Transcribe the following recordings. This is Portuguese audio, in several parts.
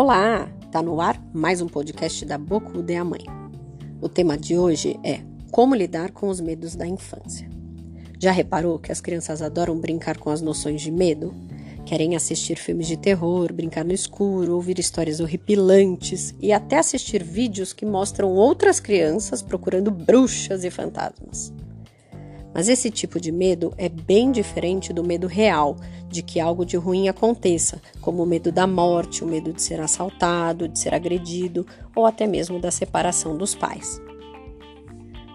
Olá, tá no ar mais um podcast da Boku de a Mãe. O tema de hoje é como lidar com os medos da infância. Já reparou que as crianças adoram brincar com as noções de medo? Querem assistir filmes de terror, brincar no escuro, ouvir histórias horripilantes e até assistir vídeos que mostram outras crianças procurando bruxas e fantasmas. Mas esse tipo de medo é bem diferente do medo real, de que algo de ruim aconteça, como o medo da morte, o medo de ser assaltado, de ser agredido ou até mesmo da separação dos pais.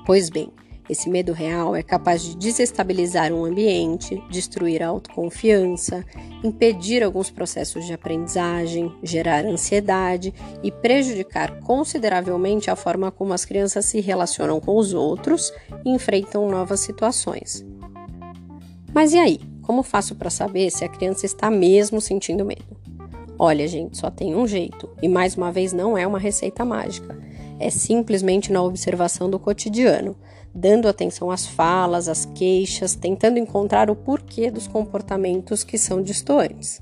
Pois bem, esse medo real é capaz de desestabilizar um ambiente, destruir a autoconfiança, impedir alguns processos de aprendizagem, gerar ansiedade e prejudicar consideravelmente a forma como as crianças se relacionam com os outros e enfrentam novas situações. Mas e aí? Como faço para saber se a criança está mesmo sentindo medo? Olha, gente, só tem um jeito, e mais uma vez não é uma receita mágica. É simplesmente na observação do cotidiano, dando atenção às falas, às queixas, tentando encontrar o porquê dos comportamentos que são distantes.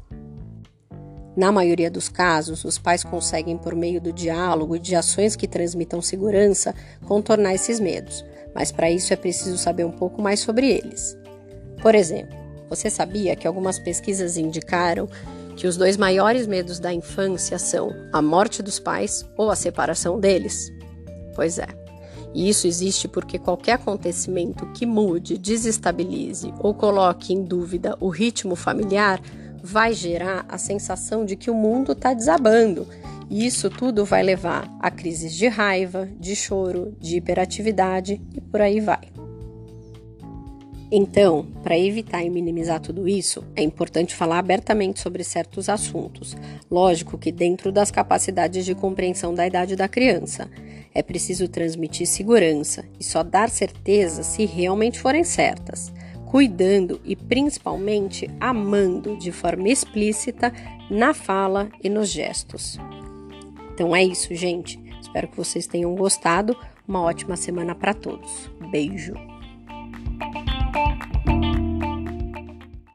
Na maioria dos casos, os pais conseguem, por meio do diálogo e de ações que transmitam segurança, contornar esses medos, mas para isso é preciso saber um pouco mais sobre eles. Por exemplo, você sabia que algumas pesquisas indicaram que os dois maiores medos da infância são a morte dos pais ou a separação deles? Pois é. E isso existe porque qualquer acontecimento que mude, desestabilize ou coloque em dúvida o ritmo familiar vai gerar a sensação de que o mundo está desabando. E isso tudo vai levar a crises de raiva, de choro, de hiperatividade e por aí vai. Então, para evitar e minimizar tudo isso, é importante falar abertamente sobre certos assuntos, lógico que dentro das capacidades de compreensão da idade da criança. É preciso transmitir segurança e só dar certeza se realmente forem certas, cuidando e principalmente amando de forma explícita na fala e nos gestos. Então é isso, gente. Espero que vocês tenham gostado. Uma ótima semana para todos. Beijo.